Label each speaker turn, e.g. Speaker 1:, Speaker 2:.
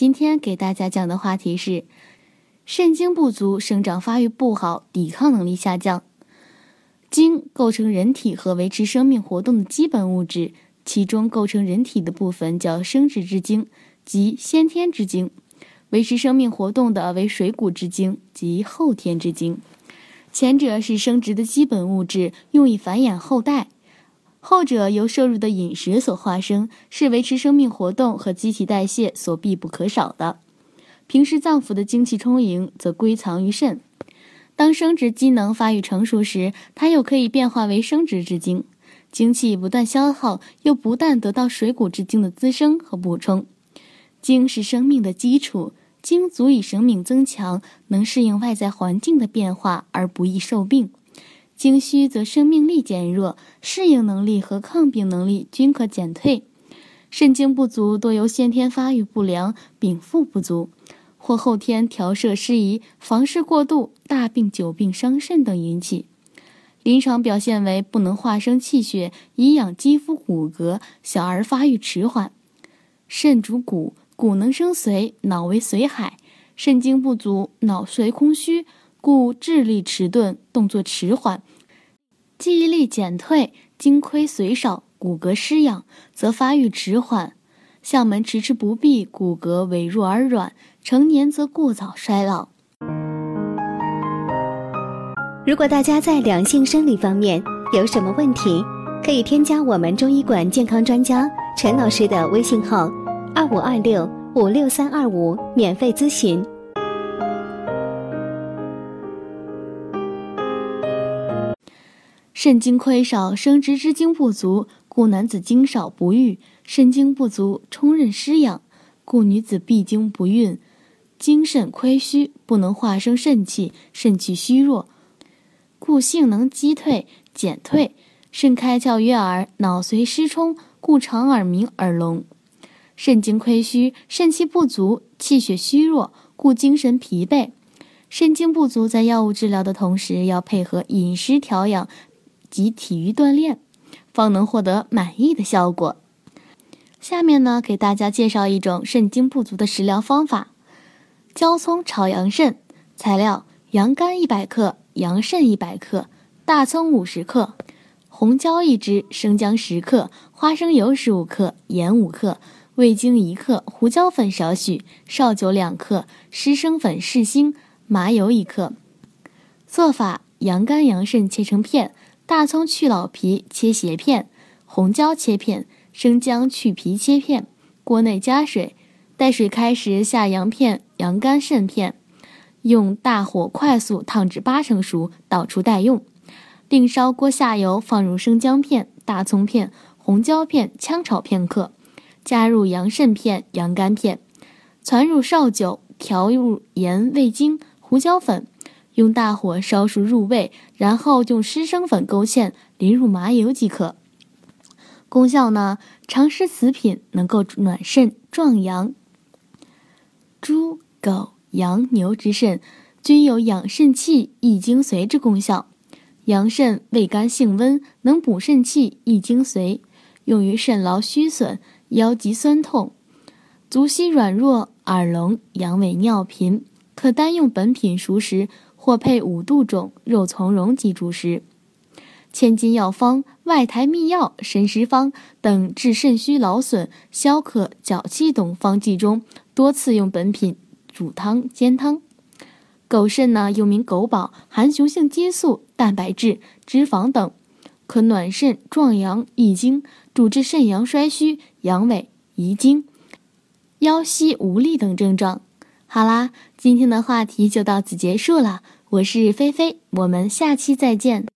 Speaker 1: 今天给大家讲的话题是：肾精不足，生长发育不好，抵抗能力下降。精构成人体和维持生命活动的基本物质，其中构成人体的部分叫生殖之精，即先天之精；维持生命活动的为水谷之精，即后天之精。前者是生殖的基本物质，用以繁衍后代。后者由摄入的饮食所化生，是维持生命活动和机体代谢所必不可少的。平时脏腑的精气充盈，则归藏于肾。当生殖机能发育成熟时，它又可以变化为生殖之精。精气不断消耗，又不但得到水谷之精的滋生和补充。精是生命的基础，精足以生命增强，能适应外在环境的变化而不易受病。精虚则生命力减弱，适应能力和抗病能力均可减退。肾精不足多由先天发育不良、禀赋不足，或后天调摄失宜、房事过度、大病久病伤肾等引起。临床表现为不能化生气血以养肌肤骨骼，小儿发育迟缓。肾主骨，骨能生髓，脑为髓海。肾精不足，脑髓空虚。故智力迟钝，动作迟缓，记忆力减退，精亏髓少，骨骼失养，则发育迟缓，项门迟迟不闭，骨骼痿弱而软，成年则过早衰老。
Speaker 2: 如果大家在两性生理方面有什么问题，可以添加我们中医馆健康专家陈老师的微信号：二五二六五六三二五，免费咨询。
Speaker 1: 肾精亏少，生殖之精不足，故男子精少不育；肾精不足，冲任失养，故女子闭经不孕。精肾亏虚，不能化生肾气，肾气虚弱，故性能积退减退。肾开窍于耳，脑髓失充，故常耳鸣耳聋。肾精亏虚，肾气不足，气血虚弱，故精神疲惫。肾精不足，在药物治疗的同时，要配合饮食调养。及体育锻炼，方能获得满意的效果。下面呢，给大家介绍一种肾精不足的食疗方法：焦葱炒羊肾。材料：羊肝一百克，羊肾一百克，大葱五十克，红椒一支，生姜十克，花生油十五克，盐五克，味精一克，胡椒粉少许，绍酒两克，湿生粉适心，麻油一克。做法：羊肝、羊肾切成片。大葱去老皮切斜片，红椒切片，生姜去皮切片。锅内加水，待水开时下羊片、羊肝、肾片，用大火快速烫至八成熟，倒出待用。另烧锅下油，放入生姜片、大葱片、红椒片，炝炒片刻，加入羊肾片、羊肝片，攒入绍酒，调入盐、味精、胡椒粉。用大火烧熟入味，然后用湿生粉勾芡，淋入麻油即可。功效呢？常食此品能够暖肾壮阳。猪、狗、羊、牛之肾均有养肾气、益精髓之功效。羊肾味甘性温，能补肾气、益精髓，用于肾劳虚损、腰脊酸痛、足膝软弱、耳聋、阳痿、尿频，可单用本品熟食。或配五度种、肉苁蓉及主食，千金药方、外台秘药、神石方等治肾虚劳损、消渴脚气等方剂中，多次用本品煮汤煎汤。狗肾呢，又名狗宝，含雄性激素、蛋白质、脂肪等，可暖肾壮阳、益精，主治肾阳衰虚、阳痿、遗精、腰膝无力等症状。好啦，今天的话题就到此结束了。我是菲菲，我们下期再见。